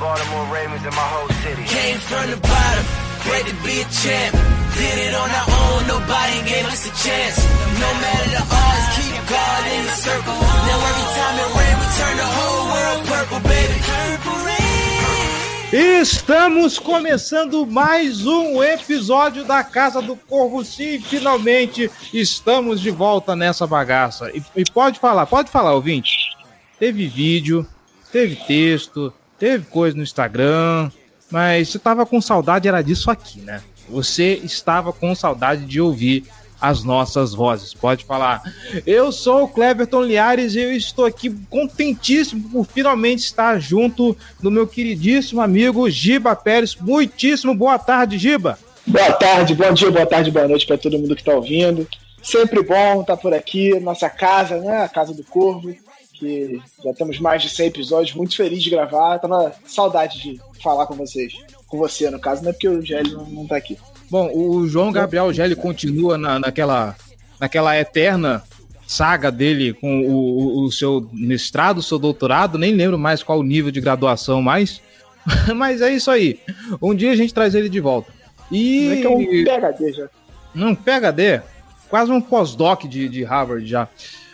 Baltimore Ravens and my whole city. Came from the bottom, great to be a champ. Did it on our own, nobody gave us a chance. No matter the odds, keep God in the circle. Now every time it rain, we turn the whole world purple, baby. Purple rain. Estamos começando mais um episódio da Casa do Corvo. Sim, finalmente estamos de volta nessa bagaça. E, e pode falar, pode falar, ouvinte. Teve vídeo, teve texto, teve coisa no Instagram, mas você tava com saudade, era disso aqui, né? Você estava com saudade de ouvir as nossas vozes. Pode falar. Eu sou o Cleverton Liares e eu estou aqui contentíssimo por finalmente estar junto do meu queridíssimo amigo Giba Pérez. Muitíssimo boa tarde, Giba. Boa tarde, bom dia, boa tarde, boa noite para todo mundo que está ouvindo. Sempre bom estar por aqui, nossa casa, né? A Casa do Corvo que já temos mais de 100 episódios, muito feliz de gravar, tava saudade de falar com vocês. Com você, no caso, não é porque o Gelli não, não tá aqui. Bom, o João Gabriel Gelli continua na, naquela, naquela eterna saga dele com o, o, seu mestrado, seu doutorado, nem lembro mais qual o nível de graduação mais, mas é isso aí. Um dia a gente traz ele de volta. E... Não é que é um PHD já. Um PHD? Quase um pós-doc de, de Harvard já.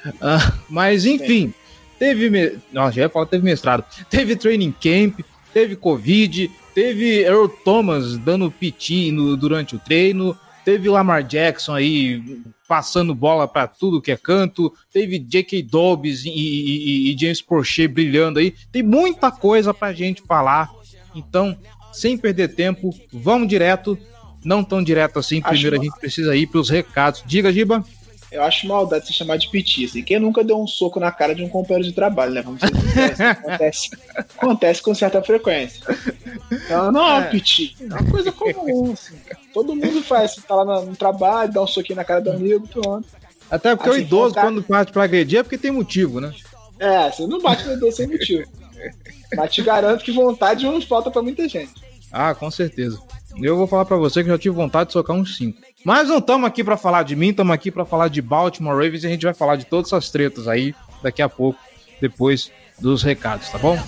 Uh, mas enfim, teve. Me... Não, já ia falar teve mestrado. Teve training camp, teve Covid, teve Earl Thomas dando piti no, durante o treino, teve Lamar Jackson aí passando bola para tudo que é canto, teve J.K. Dobbs e, e, e, James Prochet brilhando aí. Tem muita coisa pra gente falar. Então, sem perder tempo, vamos direto. Não tão direto assim. Primeiro Acho a gente precisa ir para os recados. Diga, Giba. Eu acho maldade se chamar de petista. E quem nunca deu um soco na cara de um companheiro de trabalho, né? Vamos ser acontece, acontece com certa frequência. Então, não é, é piti. É uma coisa comum, assim. Todo mundo faz. Você tá lá no trabalho, dá um soquinho na cara do amigo, pronto. Até porque assim, o idoso, quando parte pra agredir, é porque tem motivo, né? É, você não bate no idoso sem motivo. Mas te garanto que vontade não falta pra muita gente. Ah, com certeza. Eu vou falar para você que já tive vontade de socar uns 5. Mas não estamos aqui para falar de mim, estamos aqui para falar de Baltimore Ravens e a gente vai falar de todas essas tretas aí daqui a pouco, depois dos recados, tá bom?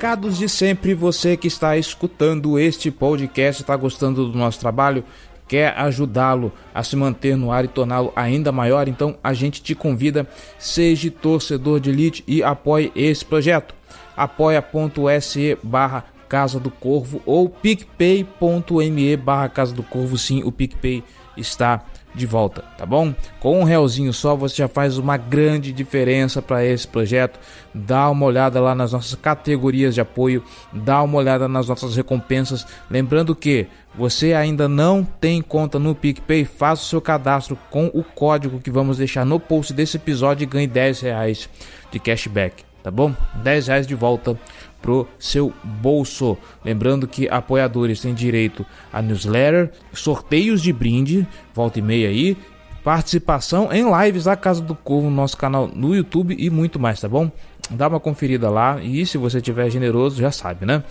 Recados de sempre, você que está escutando este podcast, está gostando do nosso trabalho, quer ajudá-lo a se manter no ar e torná-lo ainda maior, então a gente te convida, seja torcedor de elite e apoie esse projeto. apoia.se barra Casa do Corvo ou picpay.me barra Casa do Corvo, sim, o PicPay está de volta, tá bom? Com um realzinho só você já faz uma grande diferença para esse projeto. Dá uma olhada lá nas nossas categorias de apoio, dá uma olhada nas nossas recompensas. Lembrando que você ainda não tem conta no PicPay, faça o seu cadastro com o código que vamos deixar no post desse episódio e ganhe 10 reais de cashback, tá bom? 10 reais de volta pro seu bolso. Lembrando que apoiadores têm direito a newsletter, sorteios de brinde, volta e meia aí, participação em lives da Casa do Corvo, nosso canal no YouTube e muito mais, tá bom? Dá uma conferida lá e se você tiver generoso, já sabe, né?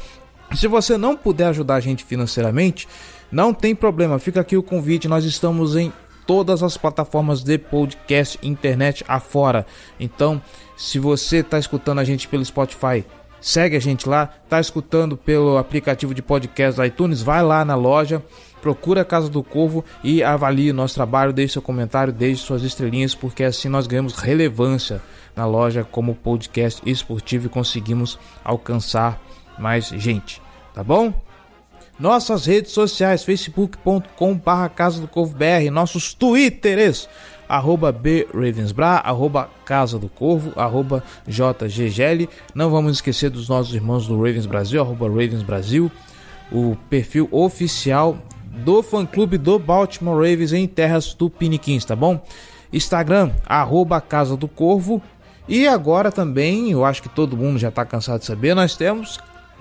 Se você não puder ajudar a gente financeiramente, não tem problema, fica aqui o convite, nós estamos em todas as plataformas de podcast internet afora. Então, se você está escutando a gente pelo Spotify, Segue a gente lá, tá escutando pelo aplicativo de podcast da iTunes, vai lá na loja, procura a Casa do Corvo e avalie o nosso trabalho, deixe seu comentário, deixe suas estrelinhas, porque assim nós ganhamos relevância na loja como podcast esportivo e conseguimos alcançar mais gente, tá bom? Nossas redes sociais, facebook.com.br Casa do Corvo BR, nossos twitters, arroba bravensbra, arroba Casa do Corvo, arroba jggl. Não vamos esquecer dos nossos irmãos do Ravens Brasil, arroba Ravens Brasil, o perfil oficial do fã-clube do Baltimore Ravens em terras tupiniquins, tá bom? Instagram, arroba Casa do Corvo. E agora também, eu acho que todo mundo já está cansado de saber, nós temos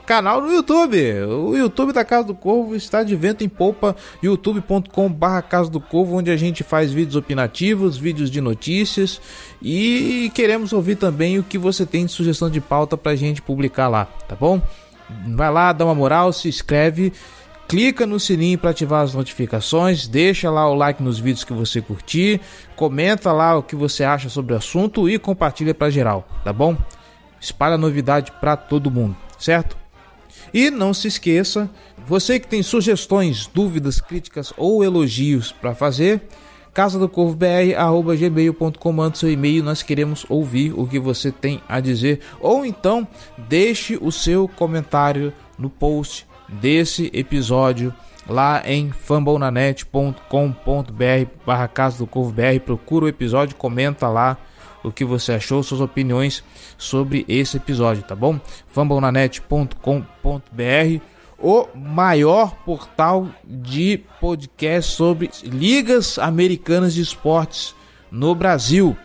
canal no YouTube. O YouTube da Casa do Corvo está de vento em polpa, youtube.com/barra Casa do Corvo, onde a gente faz vídeos opinativos, vídeos de notícias e queremos ouvir também o que você tem de sugestão de pauta para a gente publicar lá, tá bom? Vai lá, dá uma moral, se inscreve clica no sininho para ativar as notificações, deixa lá o like nos vídeos que você curtir, comenta lá o que você acha sobre o assunto e compartilha para geral, tá bom? Espalha novidade para todo mundo, certo? E não se esqueça, você que tem sugestões, dúvidas, críticas ou elogios para fazer, casa do corvo manda seu e-mail, nós queremos ouvir o que você tem a dizer. Ou então deixe o seu comentário no post desse episódio lá em fambonanet.com.br barra Casa do Corvo BR, procura o episódio, comenta lá o que você achou, suas opiniões sobre esse episódio, tá bom? fambonanet.com.br, o maior portal de podcast sobre ligas americanas de esportes no Brasil.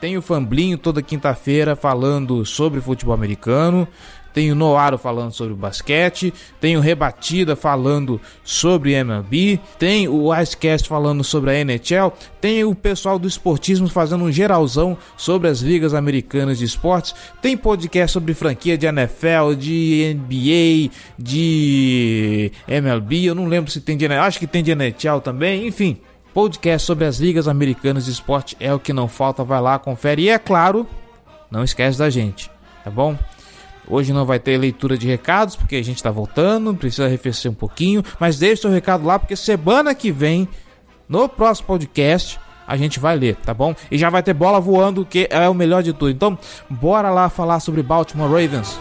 Tem o Famblinho toda quinta-feira falando sobre futebol americano tem o Noaro falando sobre basquete, tem o Rebatida falando sobre MLB, tem o Icecast falando sobre a NHL, tem o pessoal do esportismo fazendo um geralzão sobre as ligas americanas de esportes, tem podcast sobre franquia de NFL, de NBA, de MLB, eu não lembro se tem de acho que tem de NHL também, enfim. Podcast sobre as ligas americanas de esporte é o que não falta, vai lá, confere e é claro, não esquece da gente, tá bom? Hoje não vai ter leitura de recados, porque a gente está voltando, precisa arrefecer um pouquinho. Mas deixe seu recado lá, porque semana que vem, no próximo podcast, a gente vai ler, tá bom? E já vai ter bola voando, que é o melhor de tudo. Então, bora lá falar sobre Baltimore Ravens.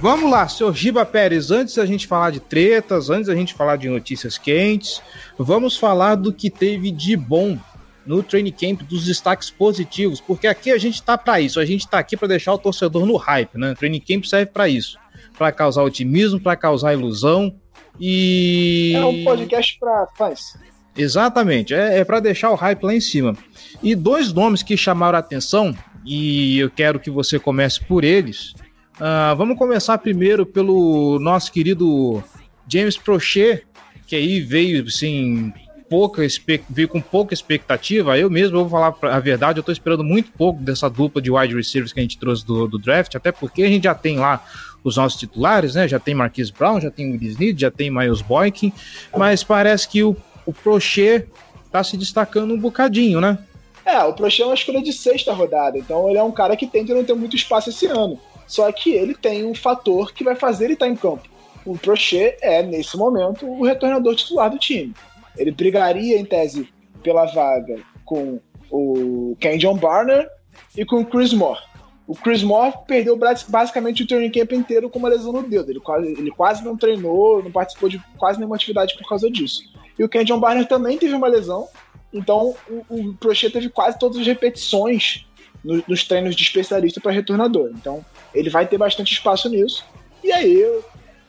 Vamos lá, senhor Giba Pérez, antes da gente falar de tretas, antes da gente falar de notícias quentes, vamos falar do que teve de bom no training camp, dos destaques positivos, porque aqui a gente tá para isso, a gente tá aqui para deixar o torcedor no hype, né? O training camp serve para isso, para causar otimismo, para causar ilusão e É um podcast para fãs. Exatamente, é, é para deixar o hype lá em cima. E dois nomes que chamaram a atenção, e eu quero que você comece por eles, Uh, vamos começar primeiro pelo nosso querido James Prochet, que aí veio assim, pouca veio com pouca expectativa. Eu mesmo vou falar a verdade, eu tô esperando muito pouco dessa dupla de wide receivers que a gente trouxe do, do draft, até porque a gente já tem lá os nossos titulares, né? Já tem Marquise Brown, já tem Willis Need, já tem Miles Boykin, mas parece que o, o Prochet tá se destacando um bocadinho, né? É, o Prochet é uma escolha de sexta rodada, então ele é um cara que tende a não ter muito espaço esse ano. Só que ele tem um fator que vai fazer ele estar em campo. O Prochet é, nesse momento, o retornador titular do time. Ele brigaria, em tese, pela vaga com o Ken John Barner e com o Chris Moore. O Chris Moore perdeu basicamente o training camp inteiro com uma lesão no dedo. Ele quase, ele quase não treinou, não participou de quase nenhuma atividade por causa disso. E o Ken John Barner também teve uma lesão, então o, o teve quase todas as repetições no, nos treinos de especialista para retornador. Então, ele vai ter bastante espaço nisso. E aí,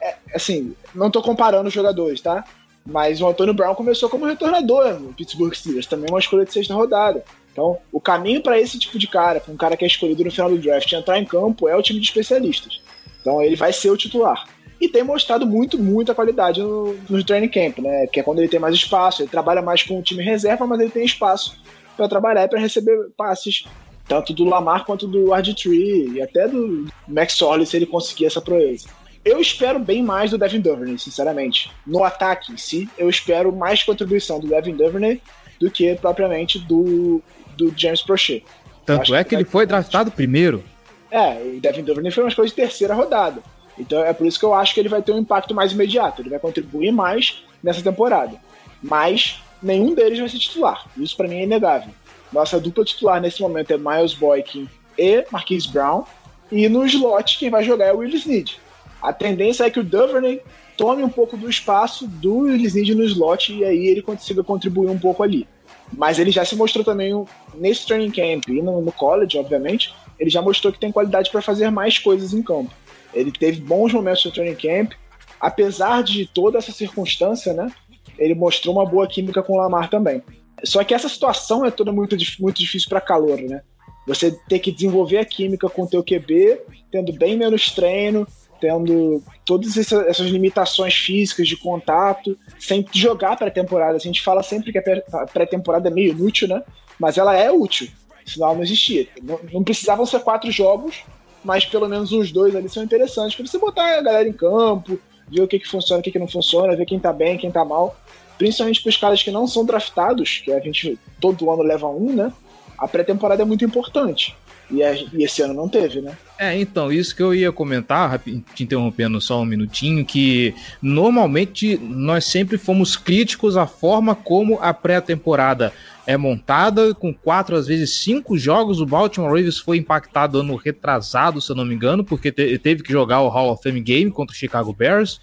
é, assim, não estou comparando os jogadores, tá? Mas o Antônio Brown começou como retornador no Pittsburgh Steelers, também uma escolha de sexta rodada. Então, o caminho para esse tipo de cara, para um cara que é escolhido no final do draft entrar em campo, é o time de especialistas. Então, ele vai ser o titular. E tem mostrado muito, muita qualidade no, no training camp, né? Que é quando ele tem mais espaço, ele trabalha mais com o time reserva, mas ele tem espaço para trabalhar e para receber passes tanto do Lamar quanto do RG3 e até do Max Orley se ele conseguir essa proeza. Eu espero bem mais do Devin Duvernay, sinceramente. No ataque em si, eu espero mais contribuição do Devin Duvernay do que propriamente do, do James Prochet. Tanto é que, que ele foi draftado primeiro. É, o Devin Duvernay foi uma escolha de terceira rodada. Então é por isso que eu acho que ele vai ter um impacto mais imediato. Ele vai contribuir mais nessa temporada. Mas nenhum deles vai ser titular. Isso para mim é inegável. Nossa dupla titular nesse momento é Miles Boykin e Marquise Brown. E no slot, quem vai jogar é o Willis Need. A tendência é que o Duvernay tome um pouco do espaço do Willis Need no slot e aí ele consiga contribuir um pouco ali. Mas ele já se mostrou também nesse training camp e no, no college, obviamente, ele já mostrou que tem qualidade para fazer mais coisas em campo. Ele teve bons momentos no training camp, apesar de toda essa circunstância, né? Ele mostrou uma boa química com o Lamar também. Só que essa situação é toda muito, muito difícil para calor, né? Você ter que desenvolver a química com o teu QB, tendo bem menos treino, tendo todas essas limitações físicas de contato, sem jogar pré-temporada. A gente fala sempre que a pré-temporada é meio inútil, né? Mas ela é útil, senão ela não existia. Não, não precisavam ser quatro jogos, mas pelo menos uns dois ali são interessantes para você botar a galera em campo, ver o que, que funciona, o que, que não funciona, ver quem tá bem, quem tá mal. Principalmente para os caras que não são draftados, que a gente todo ano leva um, né? A pré-temporada é muito importante. E, a, e, esse ano não teve, né? É, então, isso que eu ia comentar, te interrompendo só um minutinho, que normalmente nós sempre fomos críticos à forma como a pré-temporada é montada, com quatro, às vezes cinco jogos. O Baltimore Ravens foi impactado ano retrasado, se eu não me engano, porque te teve que jogar o Hall of Fame Game contra o Chicago Bears.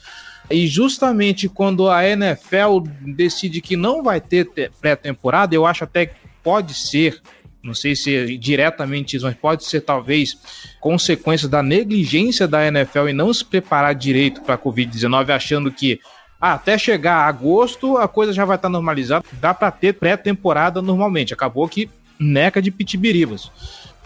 E justamente quando a NFL decide que não vai ter pré-temporada, eu acho até que pode ser não sei se é diretamente isso, mas pode ser talvez consequência da negligência da NFL e não se preparar direito para a Covid-19, achando que até chegar agosto a coisa já vai estar tá normalizada, dá para ter pré-temporada normalmente. Acabou que neca de pitibiribas.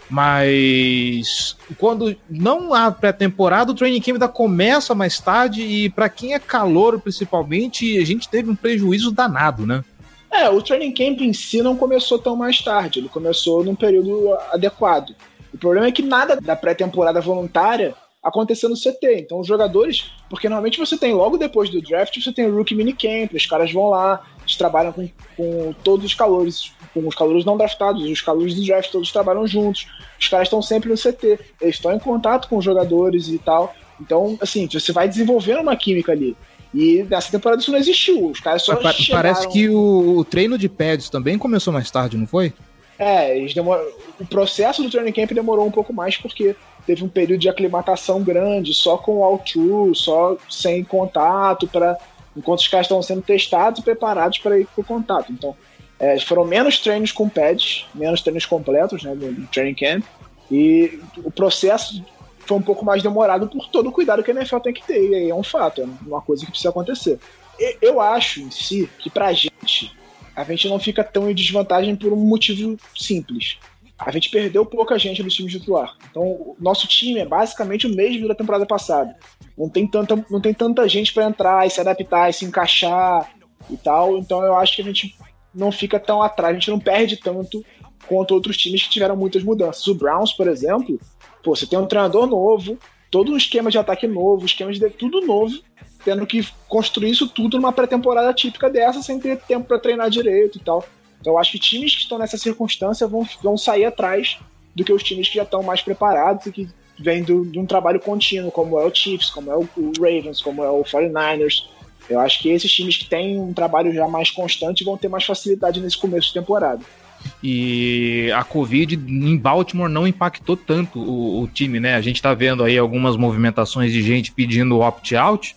Mas quando não há pré-temporada, o training camp ainda começa mais tarde e para quem é calor principalmente, a gente teve um prejuízo danado, né? É, o training camp em si não começou tão mais tarde, ele começou num período adequado. O problema é que nada da pré-temporada voluntária aconteceu no CT. Então os jogadores, porque normalmente você tem logo depois do draft, você tem o rookie minicamp, os caras vão lá, eles trabalham com, com todos os calores, com os calores não draftados, os calores do draft todos trabalham juntos. Os caras estão sempre no CT, eles estão em contato com os jogadores e tal. Então, assim, você vai desenvolvendo uma química ali. E nessa temporada isso não existiu. Os caras só pa chegaram... Parece que o, o, treino de pads também começou mais tarde, não foi? É, eles demor... o processo do training camp demorou um pouco mais porque teve um período de aclimatação grande, só com o all-true, só sem contato, para enquanto os caras estão sendo testados e preparados para ir para o contato. Então, é, foram menos treinos com pads, menos treinos completos né, no training camp, e o processo foi um pouco mais demorado por todo o cuidado que a NFL tem que ter, e aí é um fato, é uma coisa que precisa acontecer. Eu acho em si que pra gente, a gente não fica tão em desvantagem por um motivo simples. A gente perdeu pouca gente do time titular. Então, o nosso time é basicamente o mesmo da temporada passada. Não tem tanta, não tem tanta gente para entrar e se adaptar e se encaixar e tal. Então, eu acho que a gente não fica tão atrás, a gente não perde tanto quanto outros times que tiveram muitas mudanças. O Browns, por exemplo, Pô, você tem um treinador novo, todo um esquema de ataque novo, esquema de tudo novo, tendo que construir isso tudo numa pré-temporada típica dessa, sem ter tempo para treinar direito e tal. Então eu acho que times que estão nessa circunstância vão, vão sair atrás do que os times que já estão mais preparados e que vêm do, de um trabalho contínuo, como é o Chiefs, como é o, o Ravens, como é o 49ers. Eu acho que esses times que têm um trabalho já mais constante vão ter mais facilidade nesse começo de temporada. E a Covid em Baltimore não impactou tanto o, o time, né? A gente tá vendo aí algumas movimentações de gente pedindo opt-out.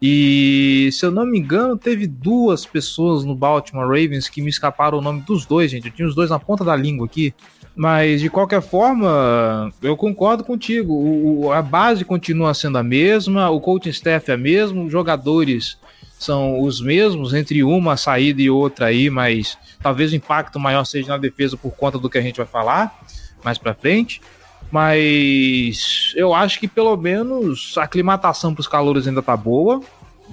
E se eu não me engano, teve duas pessoas no Baltimore Ravens que me escaparam o nome dos dois, gente. Eu tinha os dois na ponta da língua aqui. Mas de qualquer forma, eu concordo contigo. O, a base continua sendo a mesma, o coaching staff é mesmo, os jogadores são os mesmos entre uma saída e outra aí, mas talvez o impacto maior seja na defesa por conta do que a gente vai falar mais para frente. Mas eu acho que pelo menos a aclimatação para os calores ainda tá boa.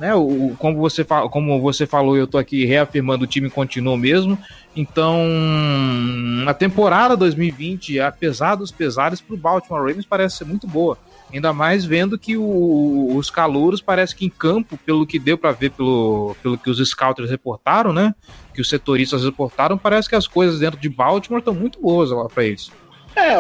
Né, o, como, você, como você falou, eu tô aqui reafirmando, o time continua mesmo. Então, a temporada 2020, apesar dos pesares, para o Baltimore Ravens parece ser muito boa. Ainda mais vendo que o, os calouros parece que em campo, pelo que deu para ver pelo, pelo que os scouters reportaram, né? Que os setoristas reportaram, parece que as coisas dentro de Baltimore estão muito boas lá para eles. É,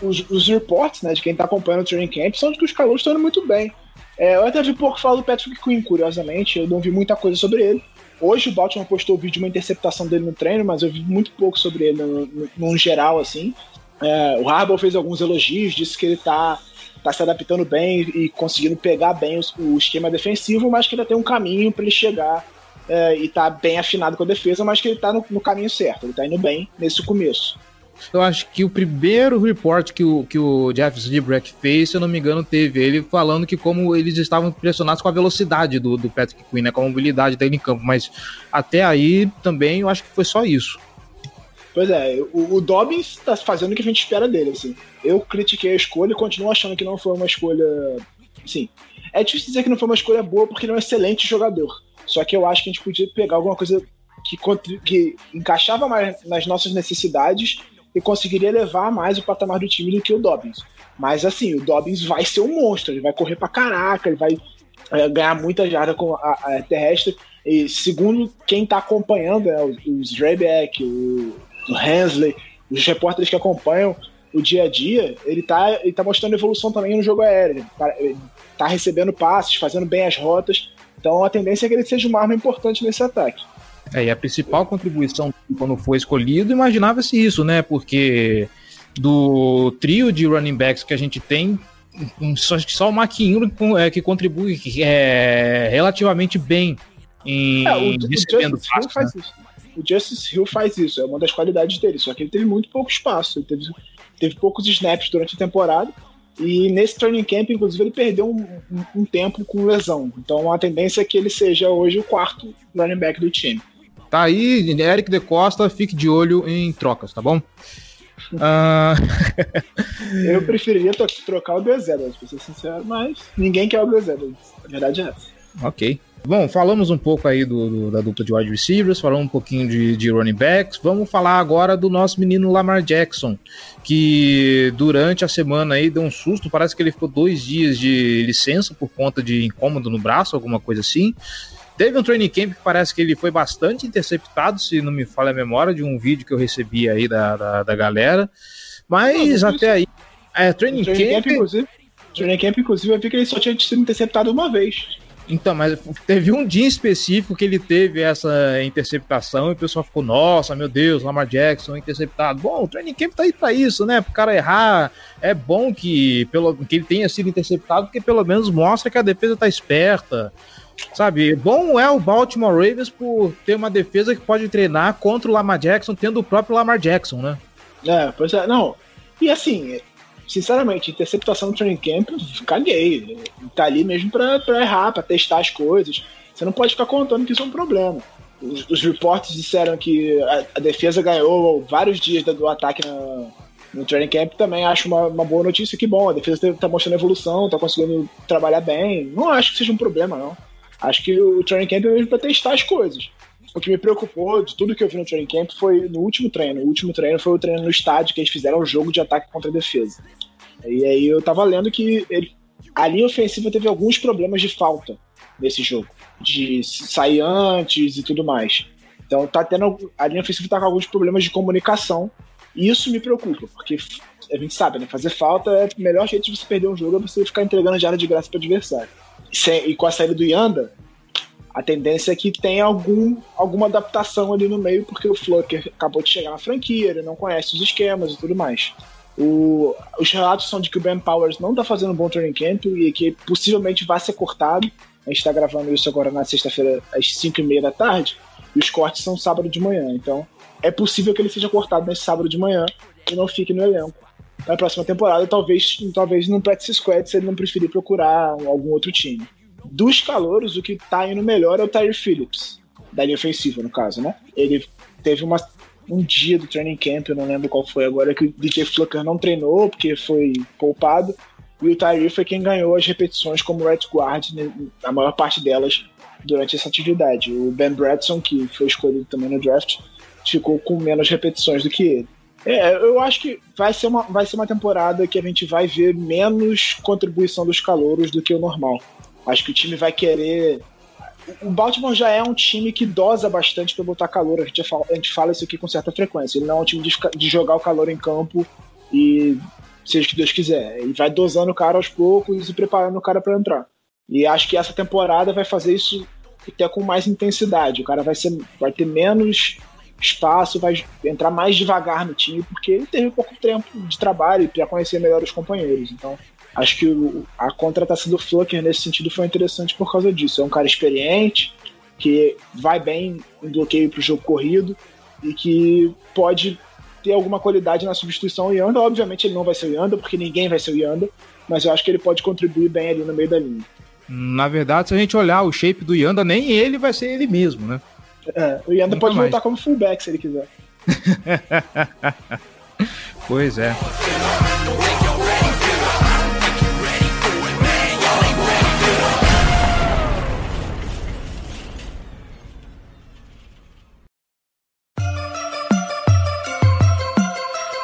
os, os reports né, de quem tá acompanhando o training camp são de que os calouros estão indo muito bem. É, eu até vi pouco falar do Patrick Quinn, curiosamente, eu não vi muita coisa sobre ele. Hoje o Baltimore postou o vídeo de uma interceptação dele no treino, mas eu vi muito pouco sobre ele no, no, geral, assim. É, o Harbaugh fez alguns elogios, disse que ele tá, tá se adaptando bem e conseguindo pegar bem o, o esquema defensivo, mas que ainda tem um caminho para ele chegar é, e tá bem afinado com a defesa, mas que ele tá no, no caminho certo, ele tá indo bem nesse começo. Eu acho que o primeiro report que o, que o Jeff Zibreck fez, se eu não me engano, teve ele falando que como eles estavam impressionados com a velocidade do, do Patrick Quinn, né, com a mobilidade dele em campo, mas até aí também eu acho que foi só isso. Pois é, o, o Dobbins tá fazendo o que a gente espera dele, assim. Eu critiquei a escolha e continuo achando que não foi uma escolha. Sim. É difícil dizer que não foi uma escolha boa porque ele é um excelente jogador. Só que eu acho que a gente podia pegar alguma coisa que, que encaixava mais nas nossas necessidades e conseguiria levar mais o patamar do time do que o Dobbins. Mas assim, o Dobbins vai ser um monstro, ele vai correr pra caraca, ele vai é, ganhar muita jarda com a, a, terrestre. E segundo quem tá acompanhando, né, os, os o, o Hensley, os repórteres que acompanham o dia a dia, ele tá, ele tá mostrando evolução também no jogo aéreo. Ele tá, tá recebendo passes, fazendo bem as rotas. Então a tendência é que ele seja uma arma importante nesse ataque. É, e a principal contribuição quando foi escolhido, imaginava-se isso, né? Porque do trio de running backs que a gente tem, só, só o Maquinho é, que contribui é, relativamente bem em é, o, recebendo o passos, faz né? isso. O Justice Hill faz isso, é uma das qualidades dele, só que ele teve muito pouco espaço, ele teve, teve poucos snaps durante a temporada, e nesse training camp, inclusive, ele perdeu um, um, um, tempo com lesão. Então a tendência é que ele seja hoje o quarto running back do time. Tá aí, Eric de Costa, fique de olho em trocas, tá bom? Uh... eu preferiria trocar o Gus Edwards, pra ser sincero, mas ninguém quer o Gus Edwards. A verdade é essa. Ok. Bom, falamos um pouco aí do, do, da dupla de wide receivers, falamos um pouquinho de, de running backs. Vamos falar agora do nosso menino Lamar Jackson, que durante a semana aí deu um susto. Parece que ele ficou dois dias de licença por conta de incômodo no braço, alguma coisa assim. Teve um training camp que parece que ele foi bastante interceptado, se não me falha a memória, de um vídeo que eu recebi aí da, da, da galera. Mas não, até aí. É, training, training camp. camp inclusive, training camp, inclusive, eu vi que ele só tinha sido interceptado uma vez. Então, mas teve um dia específico que ele teve essa interceptação e o pessoal ficou, nossa, meu Deus, Lamar Jackson interceptado. Bom, o training camp tá aí pra isso, né? Pro cara errar, é bom que, pelo, que ele tenha sido interceptado, porque pelo menos mostra que a defesa tá esperta. Sabe, bom é o Baltimore Ravens por ter uma defesa que pode treinar contra o Lamar Jackson, tendo o próprio Lamar Jackson, né? É, pois é, não. E assim, sinceramente, interceptação no training camp, caguei. Tá ali mesmo pra, pra errar, pra testar as coisas. Você não pode ficar contando que isso é um problema. Os, os reportes disseram que a, a, defesa ganhou vários dias do, do ataque na, no training camp. Também acho uma, uma boa notícia que, bom, a defesa tá mostrando evolução, tá conseguindo trabalhar bem. Não acho que seja um problema, não. Acho que o training camp é mesmo para testar as coisas. O que me preocupou de tudo que eu vi no training camp foi no último treino. O último treino foi o treino no estádio que eles fizeram o jogo de ataque contra defesa. E aí eu tava lendo que ele, a linha ofensiva teve alguns problemas de falta nesse jogo, de sair antes e tudo mais. Então tá tendo a linha ofensiva tá com alguns problemas de comunicação. E isso me preocupa, porque a gente sabe, né? Fazer falta é o melhor jeito de você perder um jogo é você ficar entregando área de graça para adversário e com a saída do Yanda, a tendência é que tenha algum, alguma adaptação ali no meio, porque o Flucker acabou de chegar na franquia, ele não conhece os esquemas e tudo mais. O, os relatos são de que o Ben Powers não está fazendo um bom training camp e que possivelmente vai ser cortado. A gente está gravando isso agora na sexta-feira, às 5 e meia da tarde, e os cortes são sábado de manhã. Então, é possível que ele seja cortado nesse sábado de manhã e não fique no elenco na próxima temporada, talvez, talvez no practice squad se ele não preferir procurar algum outro time. Dos calouros, o que tá indo melhor é o Tyre Phillips, da linha ofensiva, no caso, né? Ele teve uma, um dia do training camp, eu não lembro qual foi agora, que o DJ Flucker não treinou porque foi poupado, e o Tyree foi quem ganhou as repetições como right guard, né, a maior parte delas durante essa atividade. O Ben Bradson, que foi escolhido também no draft, ficou com menos repetições do que ele. É, eu acho que vai ser, uma, vai ser uma temporada que a gente vai ver menos contribuição dos calouros do que o normal. Acho que o time vai querer. O Baltimore já é um time que dosa bastante para botar calor. A gente, fala, a gente fala isso aqui com certa frequência. Ele não é um time de, de jogar o calor em campo e seja o que Deus quiser. E vai dosando o cara aos poucos e preparando o cara para entrar. E acho que essa temporada vai fazer isso até com mais intensidade. O cara vai, ser, vai ter menos espaço, vai entrar mais devagar no time, porque ele teve pouco tempo de trabalho para conhecer melhor os companheiros. Então, acho que o, a contratação do Flucker nesse sentido foi interessante por causa disso. É um cara experiente, que vai bem em bloqueio para o jogo corrido e que pode ter alguma qualidade na substituição ao Yanda. Obviamente ele não vai ser o Yanda, porque ninguém vai ser o Yanda, mas eu acho que ele pode contribuir bem ali no meio da linha. Na verdade, se a gente olhar o shape do Yanda, nem ele vai ser ele mesmo, né? É, o Yanda Nunca pode mais. voltar como fullback se ele quiser. pois é.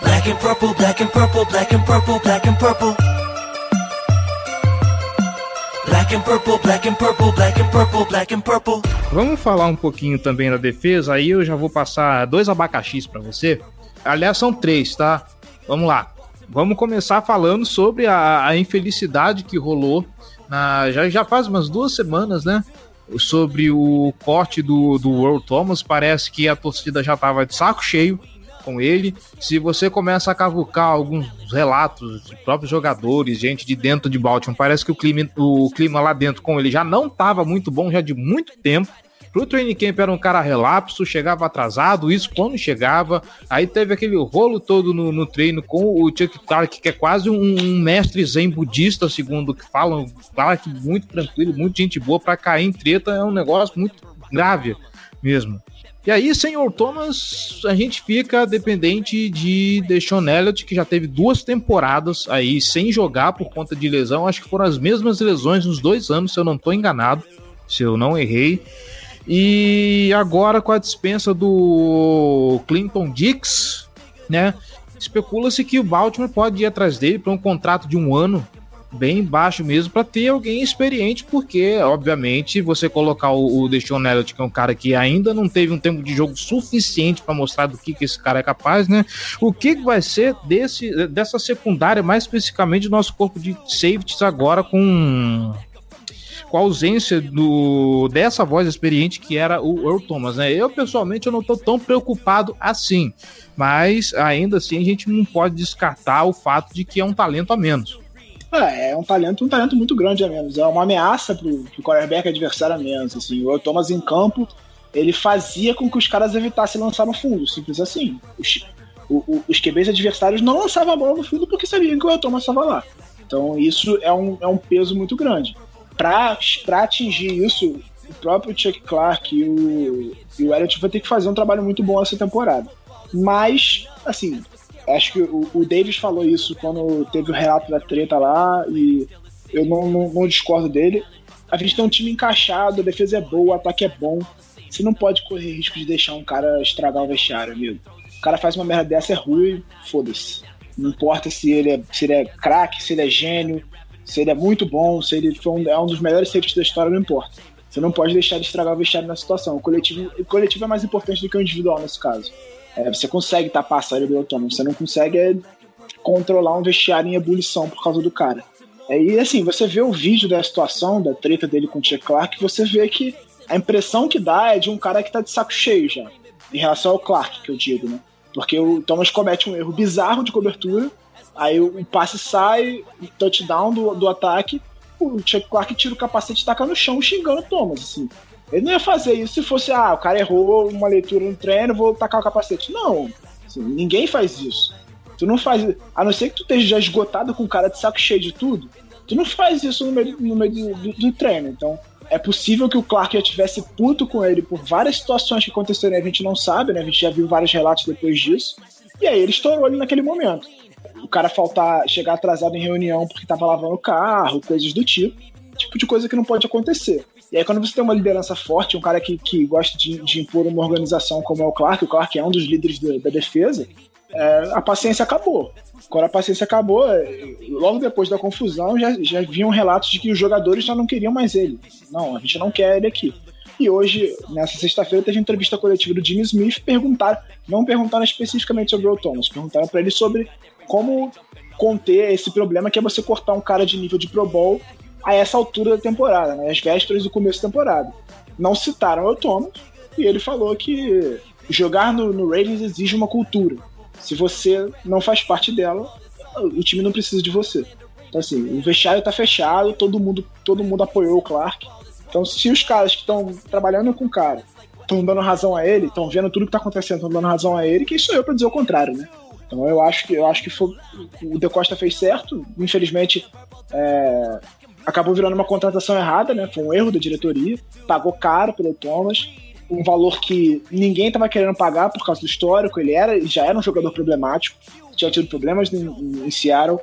Black and purple, black and purple, black and purple, black and purple. Black and purple, black and purple, black and purple, black and purple. Vamos falar um pouquinho também da defesa, aí eu já vou passar dois abacaxis para você. Aliás, são três, tá? Vamos lá. Vamos começar falando sobre a, a infelicidade que rolou na, já, já faz umas duas semanas, né? Sobre o corte do, do World Thomas. Parece que a torcida já tava de saco cheio com ele. Se você começa a cavucar alguns relatos de próprios jogadores, gente de dentro de Baltimore, parece que o clima, o clima lá dentro com ele já não estava muito bom já de muito tempo. Pro training camp era um cara relapso, chegava atrasado, isso quando chegava. Aí teve aquele rolo todo no, no treino com o Chuck Clark, que é quase um, um, mestre zen budista, segundo o que falam. Clark muito tranquilo, muito gente boa, para cair em treta é um negócio muito grave mesmo. E aí, senhor Thomas, a gente fica dependente de Deshaun Elliott, que já teve duas temporadas aí sem jogar por conta de lesão. Acho que foram as mesmas lesões nos dois anos, se eu não estou enganado, se eu não errei. E agora com a dispensa do Clinton Dix, né? Especula-se que o Baltimore pode ir atrás dele para um contrato de um ano bem baixo mesmo para ter alguém experiente, porque, obviamente, você colocar o, o Deshaun Elliott, que é um cara que ainda não teve um tempo de jogo suficiente para mostrar do que, que esse cara é capaz, né? O que vai ser desse, dessa secundária, mais especificamente do nosso corpo de safeties agora com com a ausência do, dessa voz experiente que era o Earl Thomas, né? Eu, pessoalmente, eu não estou tão preocupado assim, mas ainda assim a gente não pode descartar o fato de que é um talento a menos. É, é um talento, um talento muito grande a menos. É uma ameaça pro, pro quarterback adversário a menos. Assim. O Thomas em campo, ele fazia com que os caras evitassem lançar no fundo, simples assim. Os, o, os QBs adversários não lançavam a bola no fundo porque sabiam que o Thomas estava lá. Então isso é um, é um peso muito grande. Para atingir isso, o próprio Chuck Clark e o, e o Elliott vão ter que fazer um trabalho muito bom essa temporada. Mas, assim, Acho que o, o Davis falou isso quando teve o relato da treta lá, e eu não, não, não discordo dele. A gente tem um time encaixado, a defesa é boa, o ataque é bom. Você não pode correr risco de deixar um cara estragar o vestiário, amigo. O cara faz uma merda dessa, é ruim, foda-se. Não importa se ele é, é craque, se ele é gênio, se ele é muito bom, se ele foi um, é um dos melhores safeties da história, não importa. Você não pode deixar de estragar o vestiário na situação. O coletivo, o coletivo é mais importante do que o individual nesse caso. É, você consegue tapar a saída do autônomo, você não consegue é, controlar um vestiário em ebulição por causa do cara. É, e assim, você vê o vídeo da situação, da treta dele com o Chuck Clark, você vê que a impressão que dá é de um cara que tá de saco cheio já, em relação ao Clark, que eu digo, né? Porque o Thomas comete um erro bizarro de cobertura, aí o passe sai, o touchdown do, do ataque, o Chuck Clark tira o capacete e taca no chão xingando o Thomas, assim. Ele não ia fazer isso se fosse, ah, o cara errou uma leitura no treino, vou tacar o capacete. Não, assim, ninguém faz isso. Tu não faz. A não ser que tu esteja já esgotado com o cara de saco cheio de tudo, tu não faz isso no meio, no meio do, do, do treino. Então, é possível que o Clark já tivesse puto com ele por várias situações que aconteceram a gente não sabe, né? A gente já viu vários relatos depois disso. E aí ele estourou ali naquele momento. O cara faltar, chegar atrasado em reunião porque tava lavando o carro, coisas do tipo. Tipo de coisa que não pode acontecer. E aí, quando você tem uma liderança forte, um cara que, que gosta de, de impor uma organização como é o Clark, o Clark é um dos líderes da, da defesa, é, a paciência acabou. Quando a paciência acabou, é, logo depois da confusão, já, já vinham relatos de que os jogadores já não queriam mais ele. Não, a gente não quer ele aqui. E hoje, nessa sexta-feira, teve entrevista coletiva do Jimmy Smith. Perguntaram, não perguntaram especificamente sobre o Thomas, perguntaram para ele sobre como conter esse problema que é você cortar um cara de nível de Pro Bowl a essa altura da temporada, né? As vésperas do começo da temporada. Não citaram o Thomas e ele falou que jogar no, no Ravens exige uma cultura. Se você não faz parte dela, o time não precisa de você. Então assim, o vestiário tá fechado, todo mundo, todo mundo apoiou o Clark. Então se os caras que estão trabalhando com o cara estão dando razão a ele, estão vendo tudo que tá acontecendo, estão dando razão a ele, quem sou eu para dizer o contrário, né? Então eu acho que eu acho que foi, o De Costa fez certo. Infelizmente é, acabou virando uma contratação errada, né? Foi um erro da diretoria. Pagou caro pelo Thomas, um valor que ninguém estava querendo pagar por causa do histórico. Ele era, já era um jogador problemático, tinha tido problemas em, em Seattle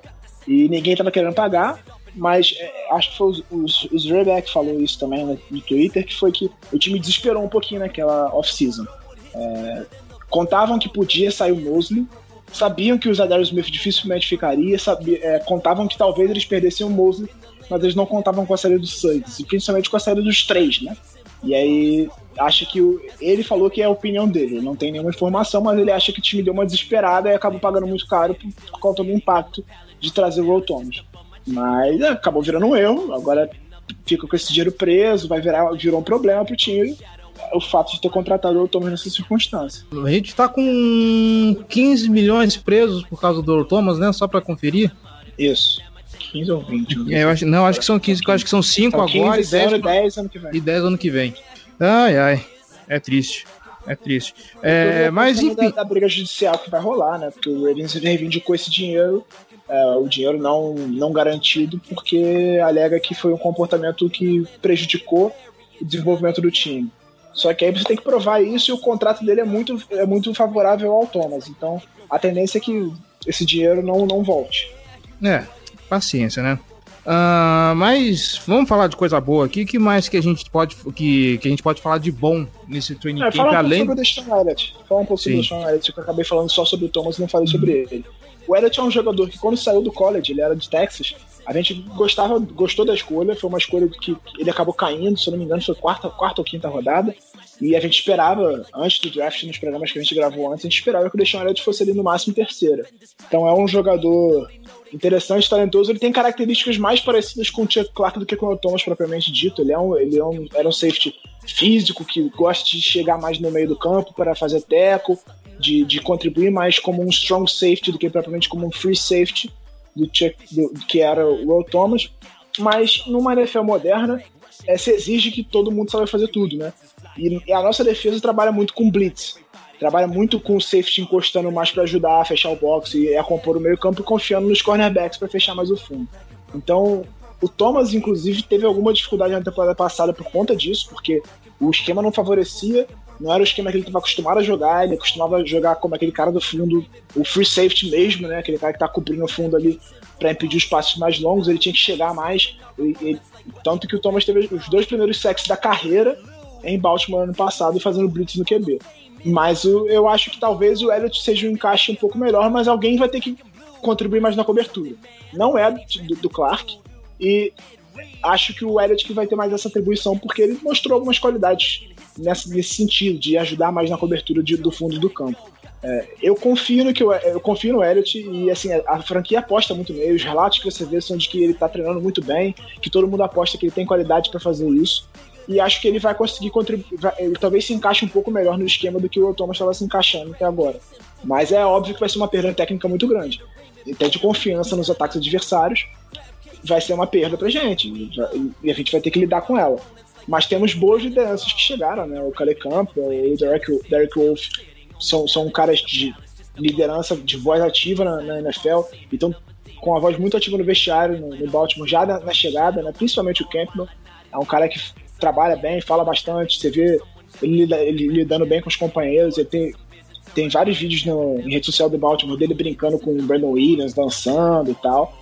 e ninguém estava querendo pagar. Mas é, acho que foi o Zrebeck que falou isso também no, no, Twitter, que foi que o time desesperou um pouquinho naquela off-season. É, contavam que podia sair o Mosley, sabiam que o Zadarius Smith dificilmente ficaria, sabia, é, contavam que talvez eles perdessem o Mosley, mas eles não contavam com a saída dos Suggs, e principalmente com a saída dos três, né? E aí, acha que o, ele falou que é a opinião dele, ele não tem nenhuma informação, mas ele acha que o time deu uma desesperada e acabou pagando muito caro por, por conta do impacto de trazer o Will Thomas. Mas é, acabou virando um erro, agora fica com esse dinheiro preso, vai virar virou um problema pro time o fato de ter contratado o Thomas nessa circunstância. A gente tá com 15 milhões presos por causa do Thomas, né? Só para conferir. Isso. 15 ou 20. É, eu acho, não, acho que são 15, eu acho que são 5 agora 15, e 10, 10 ano que vem. E 10 ano que vem. Ai, ai. É triste. É triste. É, mas enfim. Da, da, briga judicial que vai rolar, né? Porque o Ravens reivindicou esse dinheiro, é, o dinheiro não, não garantido, porque alega que foi um comportamento que prejudicou o desenvolvimento do time. Só que aí você tem que provar isso e o contrato dele é muito, é muito favorável ao Thomas. Então a tendência é que esse dinheiro não, não volte. É, paciência, né? Uh, mas vamos falar de coisa boa aqui. que mais que a gente pode que, que a gente pode falar de bom nesse training é, camp? Fala um além... sobre o Deshaun Elliott. Fala um pouco sobre o Deshaun Elliott, que eu acabei falando só sobre o Thomas e não falei sobre ele. O Elliott é um jogador que quando saiu do college, ele era de Texas, a gente gostava, gostou da escolha, foi uma escolha que ele acabou caindo, se eu não me engano, foi quarta, quarta ou quinta rodada. E a gente esperava, antes do draft, nos programas que a gente gravou antes, a gente esperava que o Deshaun Elliott fosse ali no máximo terceira. Então é um jogador interessante, talentoso. Ele tem características mais parecidas com o Chuck Clark do que com o Thomas propriamente dito. Ele, é um, ele é um, era um safety físico que gosta de chegar mais no meio do campo para fazer teco, de, de contribuir mais como um strong safety do que propriamente como um free safety do Chuck, do, que era o Will Thomas. Mas numa NFL moderna, é, se exige que todo mundo saiba fazer tudo, né? E, a nossa defesa trabalha muito com blitz trabalha muito com o safety encostando mais para ajudar a fechar o box e a compor o meio campo e confiando nos cornerbacks para fechar mais o fundo. Então, o Thomas, inclusive, teve alguma dificuldade na temporada passada por conta disso, porque o esquema não favorecia, não era o esquema que ele estava acostumado a jogar, ele costumava jogar como aquele cara do fundo, o free safety mesmo, né? Aquele cara que está cobrindo o fundo ali para impedir os passos mais longos, ele tinha que chegar mais. Ele, ele, tanto que o Thomas teve os dois primeiros sacks da carreira em Baltimore ano passado fazendo blitz no QB. Mas o, eu acho que talvez o Elliott seja um encaixe um pouco melhor, mas alguém vai ter que contribuir mais na cobertura. Não é do, do Clark, e acho que o Elliott que vai ter mais essa atribuição, porque ele mostrou algumas qualidades nessa, nesse sentido, de ajudar mais na cobertura de, do fundo do campo. É, eu confio no que eu, eu confio no Elliott e assim a, a, franquia aposta muito nele. Os relatos que você vê são de que ele está treinando muito bem, que todo mundo aposta que ele tem qualidade para fazer isso e acho que ele vai conseguir contribuir. Ele talvez se encaixe um pouco melhor no esquema do que o Thomas estava se encaixando até agora. Mas é óbvio que vai ser uma perda técnica muito grande. Até de confiança nos ataques adversários, vai ser uma perda pra gente. E a gente vai ter que lidar com ela. Mas temos boas lideranças que chegaram, né? O Kale Campbell, o Derek, Derek Wolf são, são caras de liderança, de voz ativa na, na NFL. Então, com a voz muito ativa no vestiário, no, no Baltimore, já na, na, chegada, né? principalmente o Campbell. É um cara que trabalha bem, fala bastante, você vê ele, ele lidando bem com os companheiros, ele tem, tem vários vídeos no, em rede social do Baltimore dele brincando com o Brandon Williams, dançando e tal.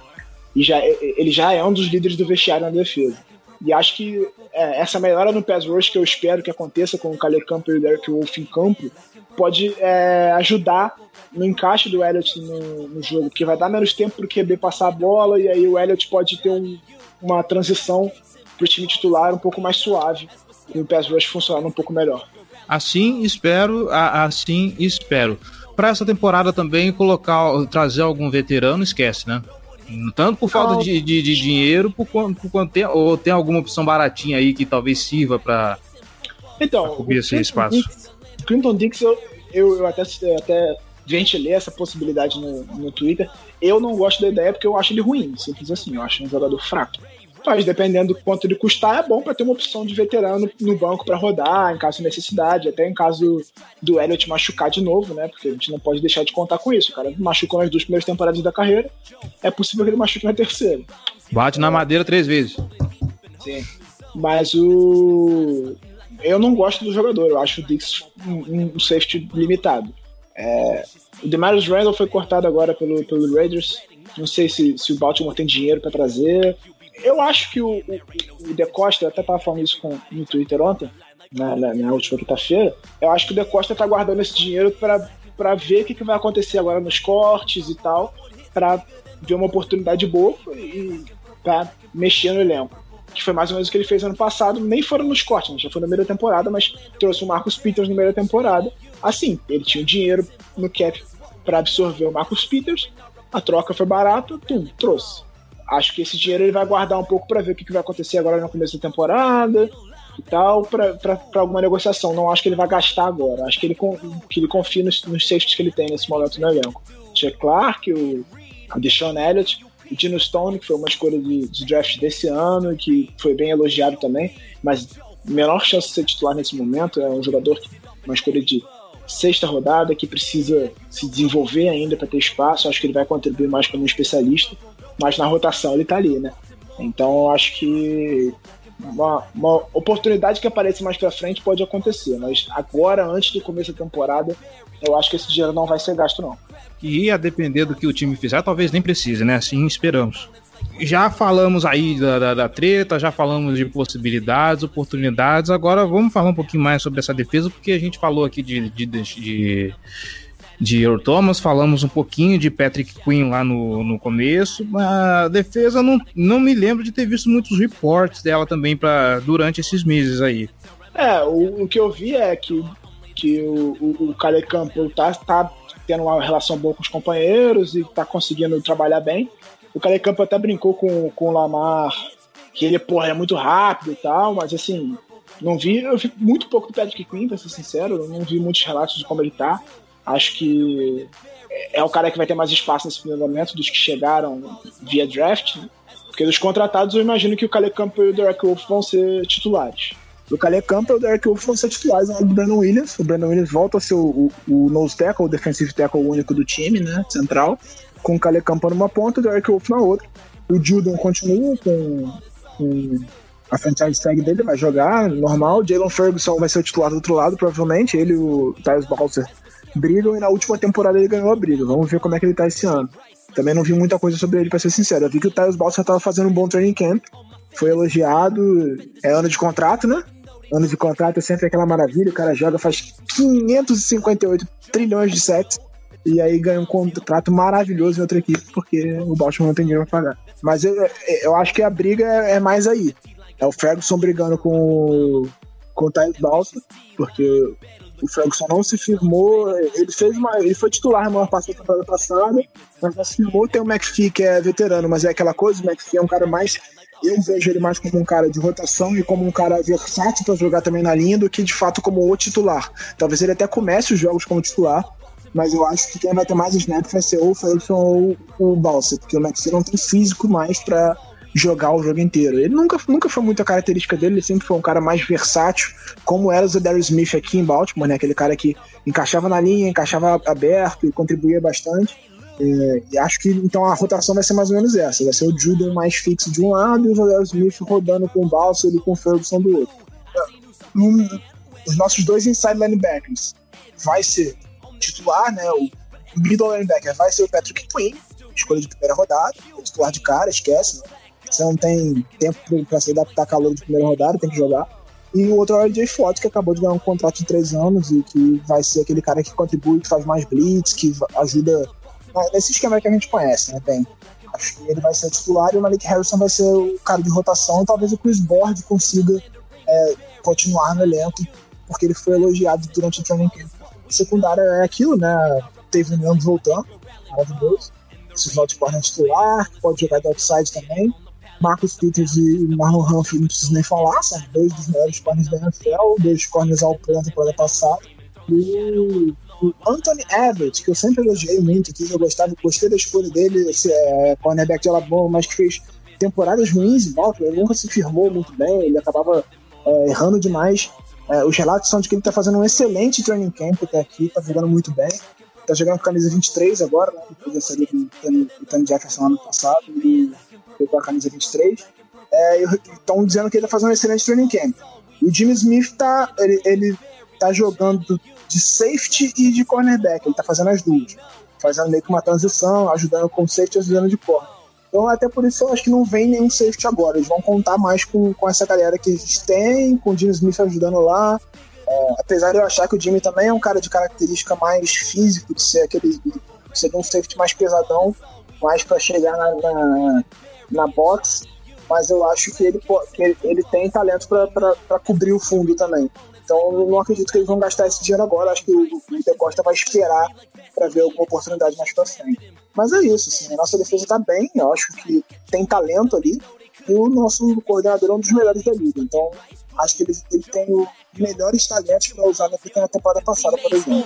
E já, ele já é um dos líderes do vestiário na defesa. E acho que é, essa melhora no pass rush que eu espero que aconteça com o Caleb Campbell e o Derek Wolf em campo pode é, ajudar no encaixe do Elliott no, no, jogo, que vai dar menos tempo para o QB passar a bola e aí o Elliott pode ter um, uma transição para o time titular um pouco mais suave, com o pass rush funcionando um pouco melhor. Assim espero, assim espero. para essa temporada também colocar, trazer algum veterano, esquece, né? Tanto por falta de, de, de, dinheiro, por quanto, por quanto tem, ou tem alguma opção baratinha aí que talvez sirva para então, cobrir esse espaço. Dix, Clinton Dix, eu, eu, eu até, até ventilei essa possibilidade no, no Twitter. Eu não gosto da ideia porque eu acho ele ruim, simples assim. Eu acho um jogador fraco. Mas dependendo do quanto ele custar, é bom para ter uma opção de veterano no banco para rodar, em caso de necessidade, até em caso do Elliott machucar de novo, né? Porque a gente não pode deixar de contar com isso. O cara machucou nas duas primeiras temporadas da carreira, é possível que ele machuque na terceira. Bate na madeira três vezes. Sim. Mas o. Eu não gosto do jogador, eu acho o Dix um, um safety limitado. É... O Demarius Randall foi cortado agora pelo, pelo Raiders. Não sei se, se o Baltimore tem dinheiro para trazer eu acho que o, o, o De Costa, eu até tava falando isso com, no Twitter ontem, na, na, na última quinta-feira, eu acho que o De Costa tá guardando esse dinheiro para ver o que, que vai acontecer agora nos cortes e tal, para ver uma oportunidade boa e pra mexer no elenco. Que foi mais ou menos o que ele fez ano passado, nem foram nos cortes, né? já foi na primeira temporada, mas trouxe o Marcos Peters na primeira temporada. Assim, ele tinha dinheiro no cap para absorver o Marcos Peters, a troca foi barata, tum, trouxe acho que esse dinheiro ele vai guardar um pouco para ver o que, que vai acontecer agora no começo da temporada e tal, para alguma negociação. Não acho que ele vai gastar agora. Acho que ele, que ele confia nos, nos safeties que ele tem nesse momento no elenco. Jack Clark, o, Deshaun Elliott, o Dino Stone, que foi uma escolha de, de draft desse ano, que foi bem elogiado também, mas menor chance de ser titular nesse momento. É um jogador que uma escolha de sexta rodada que precisa se desenvolver ainda para ter espaço. Acho que ele vai contribuir mais como um especialista mas na rotação ele tá ali, né? Então eu acho que uma, uma oportunidade que aparece mais pra frente pode acontecer, mas agora, antes do começo da temporada, eu acho que esse dinheiro não vai ser gasto, não. E a depender do que o time fizer, talvez nem precise, né? Assim esperamos. Já falamos aí da, da, da, treta, já falamos de possibilidades, oportunidades. Agora vamos falar um pouquinho mais sobre essa defesa, porque a gente falou aqui de, de, de de Earl Thomas, falamos um pouquinho de Patrick Quinn lá no, no começo. A defesa não, não me lembro de ter visto muitos reportes dela também para durante esses meses aí. É, o, o, que eu vi é que, que o, o, o Kale Campbell tá, tá tendo uma relação boa com os companheiros e tá conseguindo trabalhar bem. O Kale Campbell até brincou com, com o Lamar que ele, porra, é muito rápido e tal, mas assim, não vi, eu vi muito pouco do Patrick Quinn, pra ser sincero, não vi muitos relatos de como ele tá. Acho que é o cara que vai ter mais espaço nesse primeiro momento dos que chegaram via draft, né? Porque dos contratados eu imagino que o Caleb Campbell e o Derek Wolf vão ser titulares. O Caleb Campbell e o Derek Wolf vão ser titulares ao do Brandon Williams. O Brandon Williams volta a ser o, o, o nose tackle, o defensive tackle único do time, né? Central. Com o Caleb Campbell numa ponta e o Derek Wolf na outra. O Judon continua com, com a franchise tag dele, vai jogar normal. Jalen Ferguson vai ser o titular do outro lado, provavelmente. Ele e o Tyus Balser brigam e na última temporada ele ganhou a briga. Vamos ver como é que ele tá esse ano. Também não vi muita coisa sobre ele, pra ser sincero. Eu vi que o Tyus Balsa tava fazendo um bom training camp, foi elogiado. É ano de contrato, né? Ano de contrato é sempre aquela maravilha. O cara joga, faz 558 trilhões de sets e aí ganha um contrato maravilhoso em outra equipe, porque o Baltimore não tem dinheiro pra pagar. Mas eu, eu acho que a briga é mais aí. É o Ferguson brigando com, com o Tyus Balsa, porque o Ferguson não se firmou, ele fez uma. Ele foi titular na maior parte da temporada passada, mas não se firmou. Tem o McPhee, que é veterano, mas é aquela coisa, o McPhee é um cara mais. Eu vejo ele mais como um cara de rotação e como um cara versátil para jogar também na linha do que de fato como o titular. Talvez ele até comece os jogos como titular, mas eu acho que quem vai ter mais snaps vai ser ou o Ferguson ou o Balsa, porque o McPhee não tem físico mais para jogar o jogo inteiro. Ele nunca, nunca foi muito a característica dele, ele sempre foi um cara mais versátil, como era o Darius Smith aqui em Baltimore, né? Aquele cara que encaixava na linha, encaixava aberto e contribuía bastante. É, e acho que então a rotação vai ser mais ou menos essa: vai ser o Judon mais fixo de um lado e o Darius Smith rodando com o Balsa e com o Ferguson do outro. Um, os nossos dois inside linebackers vai ser titular, né? O middle linebacker vai ser o Patrick Quinn, escolha de primeira rodada, titular de cara, esquece, né? Você não tem tempo para se adaptar calor de primeira rodada, tem que jogar. E o outro é o RJ Fott, que acabou de ganhar um contrato de três anos e que vai ser aquele cara que contribui, que faz mais blitz, que ajuda nesse esquema que a gente conhece, né? Bem, acho que ele vai ser titular e o Malik Harrison vai ser o cara de rotação e talvez o Chris Board consiga é, continuar no elenco, porque ele foi elogiado durante o training camp. Secundária é aquilo, né? teve ambos voltando, maravilhoso. Esses votos corner titular, pode jogar de outside também. Marcos Peters e Marlon Humphrey não preciso nem falar, são dois dos melhores corners da NFL, dois corners ao plano temporada passada. E o Anthony Everett, que eu sempre elogiei muito aqui, eu gostava, gostei da escolha dele, esse é, cornerback de Alabama, mas que fez temporadas ruins em volta, ele nunca se firmou muito bem, ele acabava é, errando demais. É, os relatos são de que ele está fazendo um excelente training camp até aqui, está jogando muito bem. Está jogando com camisa 23 agora, né? Depois da série do Tony Jefferson ano passado, ele pegou a camisa 23. Estão é, dizendo que ele está fazendo um excelente training camp. E o Jimmy Smith tá, ele, ele tá jogando de safety e de cornerback, ele está fazendo as duas. Fazendo meio que uma transição, ajudando com safety e ajudando de corner. Então, até por isso, eu acho que não vem nenhum safety agora. Eles vão contar mais com, com essa galera que eles têm, com o Jimmy Smith ajudando lá. É, apesar de eu achar que o Jimmy também é um cara de característica mais físico, de ser aquele. de ser um safety mais pesadão, mais para chegar na, na, na box. Mas eu acho que ele, que ele tem talento para cobrir o fundo também. Então, eu não acredito que eles vão gastar esse dinheiro agora. Acho que o, o Costa vai esperar para ver alguma oportunidade mais para frente. Mas é isso, assim, a nossa defesa tá bem, eu acho que tem talento ali, e o nosso coordenador é um dos melhores da liga. Então, acho que ele, ele tem os melhores talentos para usar na, na temporada passada, por exemplo.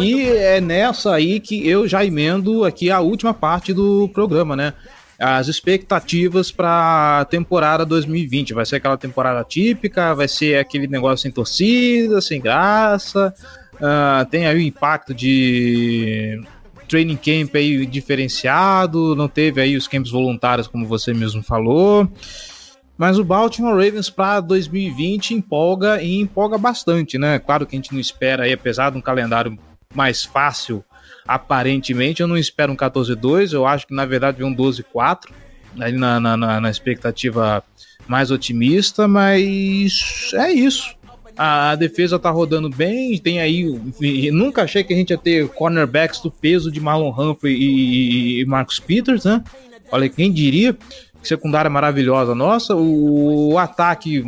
E é nessa aí que eu já emendo aqui a última parte do programa, né? As expectativas para a temporada 2020. Vai ser aquela temporada típica? Vai ser aquele negócio sem torcida, sem graça? Uh, tem aí o impacto de training camp aí diferenciado, não teve aí os camps voluntários, como você mesmo falou. Mas o Baltimore Ravens para 2020 empolga e empolga bastante, né? Claro que a gente não espera aí, apesar de um calendário mais fácil, aparentemente, eu não espero um 14-2, eu acho que na verdade vem um 12-4, ali na, na, na expectativa mais otimista, mas é isso a, defesa tá rodando bem, tem aí. Nunca achei que a gente ia ter cornerbacks do peso de Marlon Humphrey e, e Marcus Peters, né? Olha, quem diria? Secundária maravilhosa nossa. O, o ataque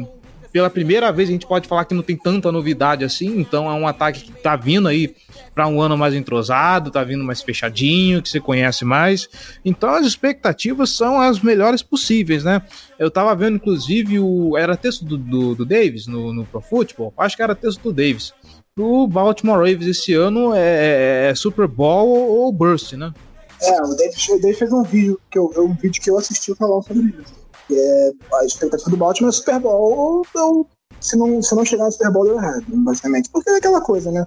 pela primeira vez a gente pode falar que não tem tanta novidade assim, então é um ataque que tá vindo aí para um ano mais entrosado, tá vindo mais fechadinho, que você conhece mais. Então as expectativas são as melhores possíveis, né? Eu tava vendo, inclusive, o. Era texto do, do, do Davis no, no Pro Football? Acho que era texto do Davis. O Baltimore Ravens esse ano é, é, é Super Bowl ou, Burst, né? É, o Davis, o Davis fez um vídeo que eu, um vídeo que eu assisti falando sobre isso. É a expectativa do Baltimore é Super Bowl se não, se não chegar no Super Bowl deu errado, basicamente. Porque é aquela coisa, né?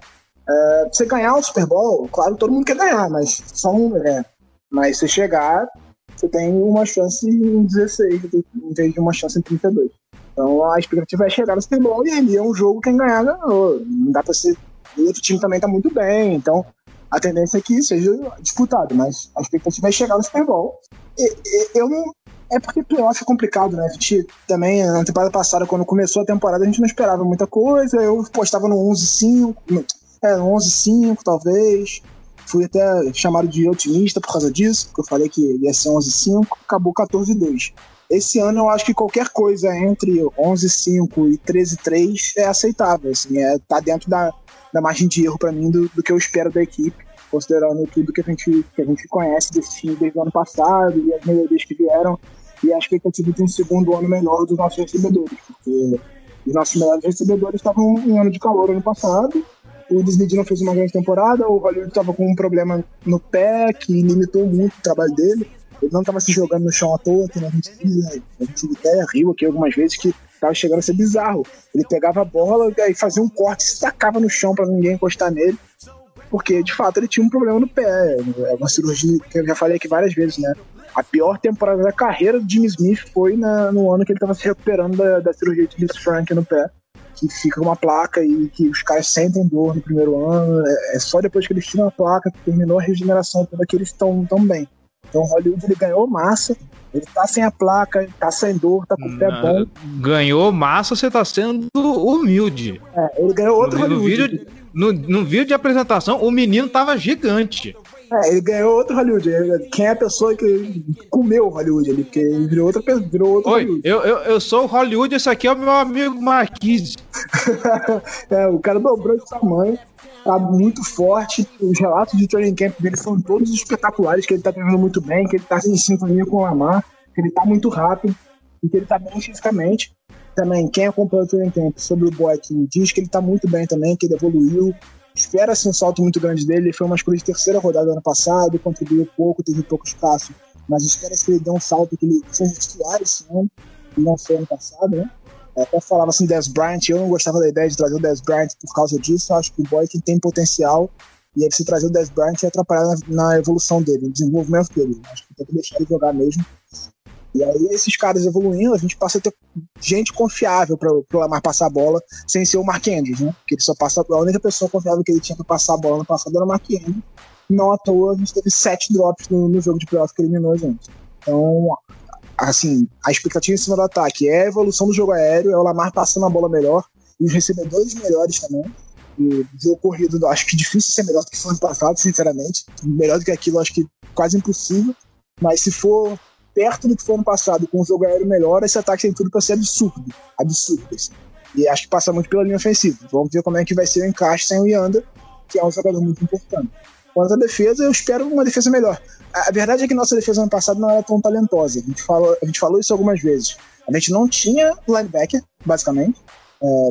É, você ganhar o Super Bowl, claro, todo mundo quer ganhar, mas só um, é, mas se chegar, você tem uma chance em 16 em vez de uma chance em 32. Então a expectativa é chegar no Super Bowl e ali é um jogo quem ganhar ganhou. Não dá pra ser. O outro time também tá muito bem, então a tendência é que seja disputado, mas a expectativa é chegar no Super Bowl. E, e, eu não. É porque playoff é complicado, né? A gente também, na temporada passada, quando começou a temporada, a gente não esperava muita coisa. Eu postava no 11-5, é, 11-5 talvez. Fui até chamado de otimista por causa disso, porque eu falei que ia ser 11-5, acabou 14-2. Esse ano eu acho que qualquer coisa entre 11-5 e 13-3 é aceitável, assim, é, tá dentro da, da margem de erro para mim do, do, que eu espero da equipe, considerando tudo que a gente, que a gente conhece desse time desde o ano passado e as melhorias que vieram e a expectativa de um segundo ano melhor dos nossos recebedores, porque os nossos melhores recebedores estavam em ano de calor ano passado o Disney não fez uma grande temporada, o Hollywood estava com um problema no pé que limitou muito o trabalho dele. Ele não estava se jogando no chão à toa, que a gente, a gente até riu aqui algumas vezes que estava chegando a ser bizarro. Ele pegava a bola e fazia um corte se tacava no chão para ninguém encostar nele. Porque, de fato, ele tinha um problema no pé. É uma cirurgia que eu já falei aqui várias vezes, né? A pior temporada da carreira do Jimmy Smith foi na, no ano que ele estava se recuperando da, da cirurgia de Frank no pé que fica uma placa e que os caras sentem dor no primeiro ano. É, é só depois que eles tiram a placa que terminou a regeneração toda que eles estão tão bem. Então o Hollywood ele ganhou massa, ele tá sem a placa, tá sem dor, tá com o pé bom. Ganhou massa, você tá sendo humilde. É, ele ganhou outro no, no Hollywood. vídeo, no, no vídeo de apresentação, o menino tava gigante. É, ele ganhou outro Hollywood. Quem é a pessoa que comeu o Hollywood ali? Porque ele virou outra pessoa, virou outro Oi, Hollywood. eu, eu, eu sou o Hollywood, esse aqui é o meu amigo Marquise. é, o cara dobrou de tamanho, tá muito forte. Os relatos de training camp dele são todos espetaculares, que ele tá treinando muito bem, que ele tá em sintonia com o Lamar, que ele tá muito rápido e que ele tá bem fisicamente. Também, quem acompanha o training camp sobre o Boykin diz que ele tá muito bem também, que ele evoluiu. Espera-se um salto muito grande dele. Ele foi uma escolha de terceira rodada ano passado, contribuiu pouco, teve pouco espaço. Mas espera-se que ele dê um salto, que ele seja titular esse ano, e não foi ano passado, né? É, até falava assim, Des Bryant, eu não gostava da ideia de trazer o Des Bryant por causa disso. Eu acho que o Boykin tem potencial e aí se trazer o Des Bryant ia atrapalhar na, na evolução dele, no desenvolvimento dele. Acho que tem que deixar ele jogar mesmo. E aí, esses caras evoluindo, a gente passa a ter gente confiável para o Lamar passar a bola, sem ser o Mark Andrews, né? Porque ele só passa. A única pessoa confiável que ele tinha para passar a bola no passado era o Mark Andrews. Não à toa, a gente teve sete drops no, no jogo de playoff que eliminou a gente. Então, assim, a expectativa em cima do ataque é a evolução do jogo aéreo, é o Lamar passando a bola melhor, e os recebedores melhores também. E o jogo corrido, acho que difícil ser melhor do que foi ano passado, sinceramente. Melhor do que aquilo, acho que quase impossível. Mas se for perto do que foi ano passado, com o jogo aéreo melhor, esse ataque tem tudo para ser absurdo. Absurdo. Assim. E acho que passa muito pela linha ofensiva. Vamos ver como é que vai ser o encaixe sem o Yanda, que é um jogador muito importante. Quanto à defesa, eu espero uma defesa melhor. A verdade é que nossa defesa ano passado não era tão talentosa. A gente falou, a gente falou isso algumas vezes. A gente não tinha linebacker, basicamente. É,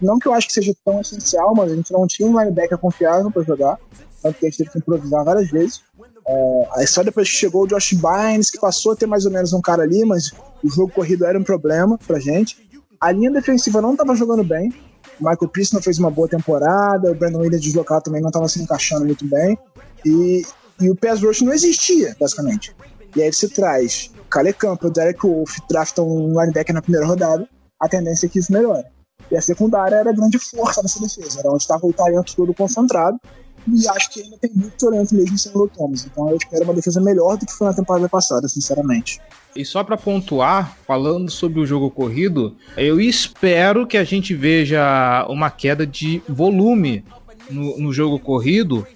não que eu acho que seja tão essencial, mas a gente não tinha um linebacker confiável para jogar. Tanto que a gente teve que improvisar várias vezes. É, só depois que chegou o Josh Bynes, que passou a ter mais ou menos um cara ali, mas o jogo corrido era um problema pra gente. A linha defensiva não estava jogando bem. O Michael Pierce não fez uma boa temporada, o Brandon Williams deslocado também não estava se encaixando muito bem. E, e o pass rush não existia, basicamente. E aí você traz Kale Campbell, Derek Wolf, drafta um linebacker na primeira rodada, a tendência é que isso melhore. E a secundária era a grande força dessa defesa, era onde estava o talento todo concentrado, e acho que ainda tem muito talento mesmo sem o Thomas. Então eu espero uma defesa melhor do que foi na temporada passada, sinceramente. E só para pontuar, falando sobre o jogo corrido, eu espero que a gente veja uma queda de volume no, no jogo corrido,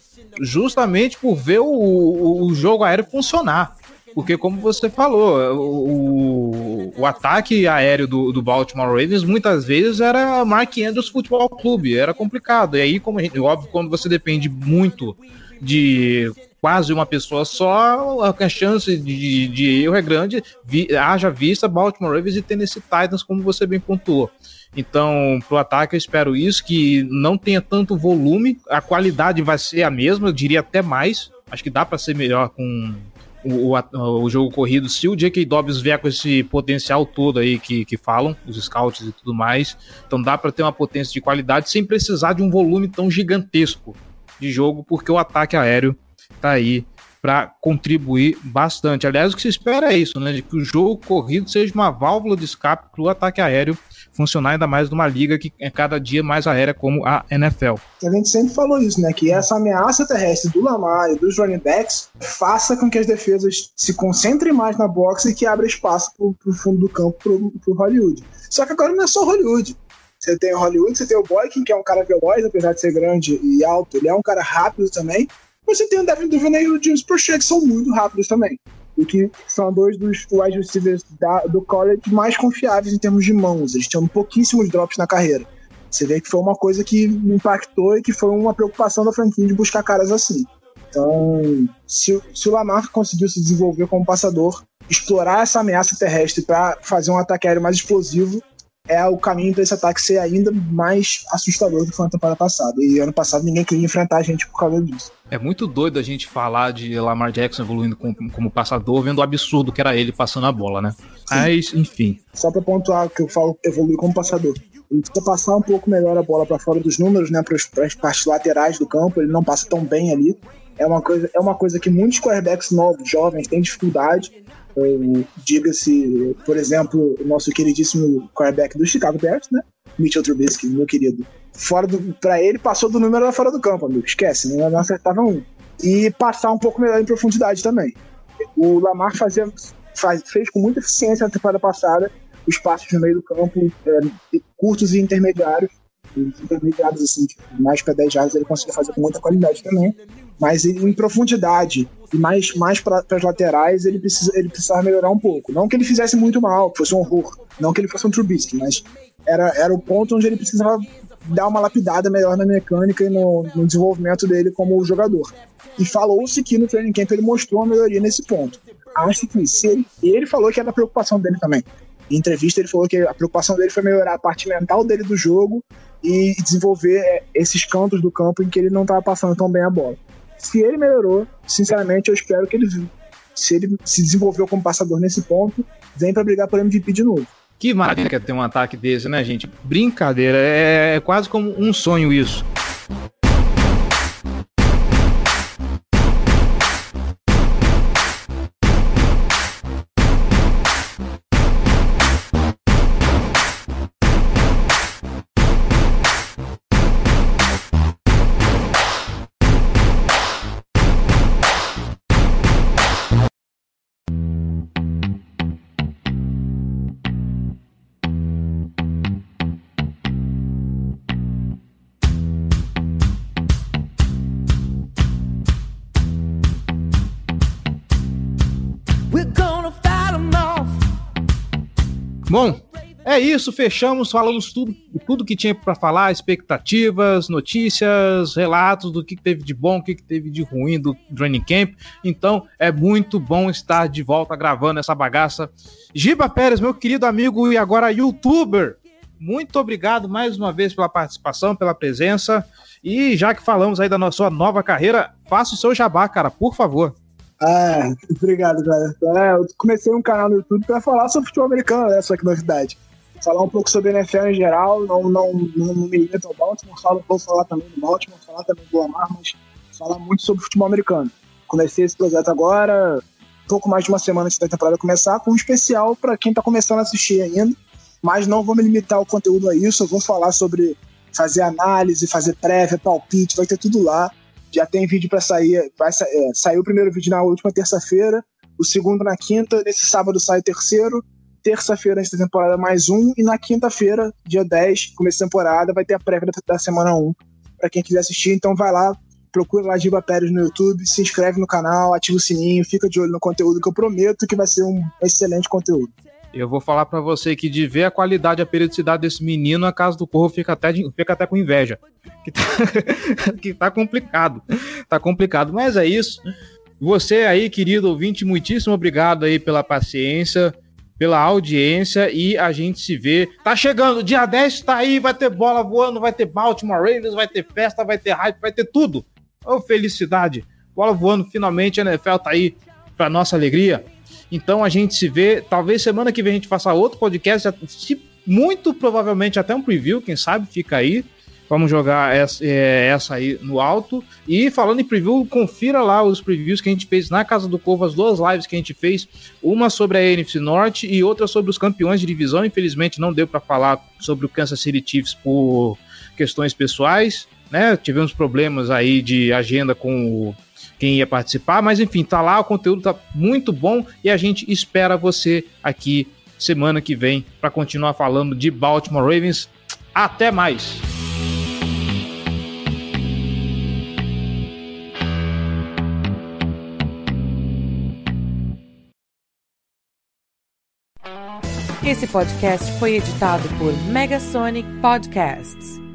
justamente por ver o, o jogo aéreo funcionar. Porque, como você falou, o, o ataque aéreo do, do, Baltimore Ravens muitas vezes era Mark Andrews Futebol Clube, era complicado. E aí, como gente, óbvio, quando você depende muito de quase uma pessoa só, a chance de, de erro é grande. Vi, haja vista Baltimore Ravens e Tennessee Titans, como você bem pontuou. Então, pro ataque eu espero isso, que não tenha tanto volume, a qualidade vai ser a mesma, eu diria até mais. Acho que dá para ser melhor com o, o, jogo corrido, se o J.K. Dobbs vier com esse potencial todo aí que, que falam, os scouts e tudo mais, então dá para ter uma potência de qualidade sem precisar de um volume tão gigantesco de jogo, porque o ataque aéreo tá aí para contribuir bastante. Aliás, o que se espera é isso, né? De que o jogo corrido seja uma válvula de escape para o ataque aéreo funcionar ainda mais numa liga que é cada dia mais aérea como a NFL. A gente sempre falou isso, né? Que essa ameaça terrestre do Lamar e dos running backs faça com que as defesas se concentrem mais na boxe e que abra espaço pro, pro fundo do campo pro, pro Hollywood. Só que agora não é só Hollywood. Você tem o Hollywood, você tem o Boykin, que é um cara veloz, apesar de ser grande e alto, ele é um cara rápido também. Você tem o Devin Duvernay e o James Prochet, que são muito rápidos também e que são dois dos wide receivers da, do college mais confiáveis em termos de mãos. Eles tinham pouquíssimos drops na carreira. Você vê que foi uma coisa que impactou e que foi uma preocupação da franquia de buscar caras assim. Então, se, se o Lamar conseguiu se desenvolver como passador, explorar essa ameaça terrestre para fazer um ataque aéreo mais explosivo, é o caminho para esse ataque ser ainda mais assustador do que foi na temporada passada. E ano passado ninguém queria enfrentar a gente por causa disso. É muito doido a gente falar de Lamar Jackson evoluindo como, como passador, vendo o absurdo que era ele passando a bola, né? Sim. Mas, enfim. Só para pontuar que eu falo evoluir como passador. Ele precisa passar um pouco melhor a bola para fora dos números, né? Para as partes laterais do campo. Ele não passa tão bem ali. É uma coisa, é uma coisa que muitos quarterbacks novos, jovens, têm dificuldade Diga-se, por exemplo, o nosso queridíssimo quarterback do Chicago Bears, né? Mitchell Trubisky, meu querido. Fora do, pra ele, passou do número fora do campo, amigo. Esquece, não, não acertava um. E passar um pouco melhor em profundidade também. O Lamar fazia, faz, fez com muita eficiência na temporada passada os passos no meio do campo, é, curtos e intermediários. Intermediários, assim, tipo, mais para 10 jardas, ele conseguia fazer com muita qualidade também. Mas ele, em profundidade e mais, mais para as laterais, ele, precisa, ele precisava melhorar um pouco. Não que ele fizesse muito mal, que fosse um horror. Não que ele fosse um Trubisky, mas era, era o ponto onde ele precisava dar uma lapidada melhor na mecânica e no, no desenvolvimento dele como jogador. E falou-se que no training camp ele mostrou uma melhoria nesse ponto. Acho que ele, ele falou que era a preocupação dele também. Em entrevista ele falou que a preocupação dele foi melhorar a parte mental dele do jogo e desenvolver é, esses cantos do campo em que ele não estava passando tão bem a bola. Se ele melhorou, sinceramente eu espero que ele se ele se desenvolveu como passador nesse ponto, vem para brigar por MVP de novo. Que maravilha é ter um ataque desse, né, gente? Brincadeira, é, é quase como um sonho isso. Bom, é isso, fechamos, falamos tudo, tudo que tinha para falar, expectativas, notícias, relatos do que teve de bom, o que teve de ruim do Training Camp. Então, é muito bom estar de volta gravando essa bagaça. Giba Pérez, meu querido amigo e agora youtuber, muito obrigado mais uma vez pela participação, pela presença. E já que falamos aí da sua nova carreira, faça o seu jabá, cara, por favor. Ah, obrigado, cara. É, eu comecei um canal no YouTube para falar sobre futebol americano, né? Só que novidade. Falar um pouco sobre NFL em geral, não, não, não, não me limito ao Baltimore, falo, vou falar também do Baltimore, falar também do Lamar, mas falar muito sobre futebol americano. Comecei esse projeto agora, pouco mais de uma semana antes da temporada começar, com um especial para quem tá começando a assistir ainda, mas não vou me limitar o conteúdo a isso, eu vou falar sobre fazer análise, fazer prévia, palpite, vai ter tudo lá já tem vídeo para sair. Vai é, saiu o primeiro vídeo na última terça-feira, o segundo na quinta, nesse sábado sai o terceiro, terça-feira antes da temporada mais um, e na quinta-feira, dia 10, começo da temporada, vai ter a prévia da semana 1, para quem quiser assistir. Então vai lá, procura lá Giba Pérez no YouTube, se inscreve no canal, ativa o sininho, fica de olho no conteúdo que eu prometo que vai ser um excelente conteúdo. Eu vou falar para você que de ver a qualidade, a periodicidade desse menino, a casa do Corvo fica até, fica até com inveja. Que tá, que tá complicado. Tá complicado, mas é isso. Você aí, querido ouvinte, muitíssimo obrigado aí pela paciência, pela audiência e a gente se vê. Tá chegando, dia 10 tá aí, vai ter bola voando, vai ter Baltimore Ravens, vai ter festa, vai ter hype, vai ter tudo. Ô, oh, felicidade. Bola voando, finalmente a NFL tá aí pra nossa alegria. Então a gente se vê. Talvez semana que vem a gente faça outro podcast. Muito provavelmente até um preview, quem sabe, fica aí. Vamos jogar essa, é, essa aí no alto. E falando em preview, confira lá os previews que a gente fez na Casa do Povo, as duas lives que a gente fez. Uma sobre a NFC Norte e outra sobre os campeões de divisão. Infelizmente não deu para falar sobre o Kansas City Chiefs por questões pessoais. Né? Tivemos problemas aí de agenda com o quem ia participar, mas enfim, tá lá, o conteúdo tá muito bom e a gente espera você aqui semana que vem para continuar falando de Baltimore Ravens. Até mais. Esse podcast foi editado por Megasonic Podcasts.